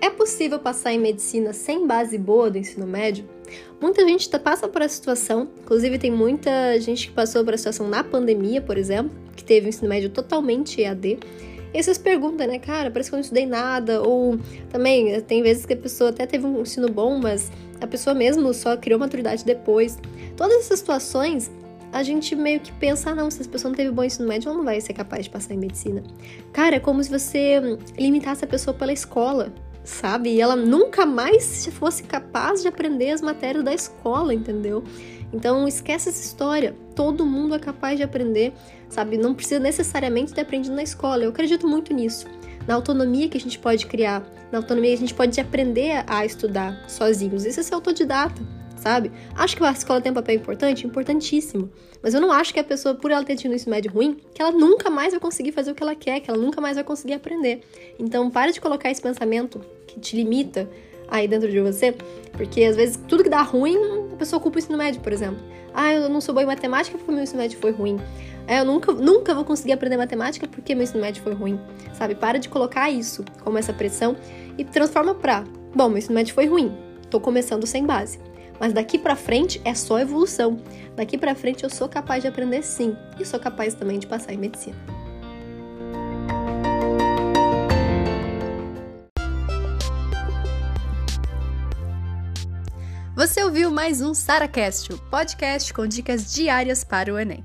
É possível passar em medicina sem base boa do ensino médio? Muita gente tá, passa por essa situação, inclusive tem muita gente que passou por essa situação na pandemia, por exemplo, que teve o ensino médio totalmente EAD. E vocês perguntam, né, cara, parece que eu não estudei nada, ou também tem vezes que a pessoa até teve um ensino bom, mas a pessoa mesmo só criou maturidade depois. Todas essas situações a gente meio que pensa, ah, não, se essa pessoa não teve bom ensino médio, ela não vai ser capaz de passar em medicina. Cara, é como se você limitasse a pessoa pela escola sabe? E ela nunca mais fosse capaz de aprender as matérias da escola, entendeu? Então esquece essa história. Todo mundo é capaz de aprender, sabe? Não precisa necessariamente ter aprendido na escola. Eu acredito muito nisso. Na autonomia que a gente pode criar, na autonomia que a gente pode aprender a estudar sozinhos. Isso é ser autodidata sabe? Acho que a escola tem um papel importante, importantíssimo. Mas eu não acho que a pessoa, por ela ter tido um ensino médio ruim, que ela nunca mais vai conseguir fazer o que ela quer, que ela nunca mais vai conseguir aprender. Então, pare de colocar esse pensamento que te limita aí dentro de você, porque às vezes tudo que dá ruim, a pessoa culpa o ensino médio, por exemplo. Ah, eu não sou boa em matemática porque meu ensino médio foi ruim. Ah, eu nunca, nunca vou conseguir aprender matemática porque meu ensino médio foi ruim. Sabe? Para de colocar isso como essa pressão e transforma pra, bom, meu ensino médio foi ruim, tô começando sem base. Mas daqui para frente é só evolução. Daqui para frente eu sou capaz de aprender sim, e sou capaz também de passar em medicina. Você ouviu mais um SaraCast, podcast com dicas diárias para o Enem.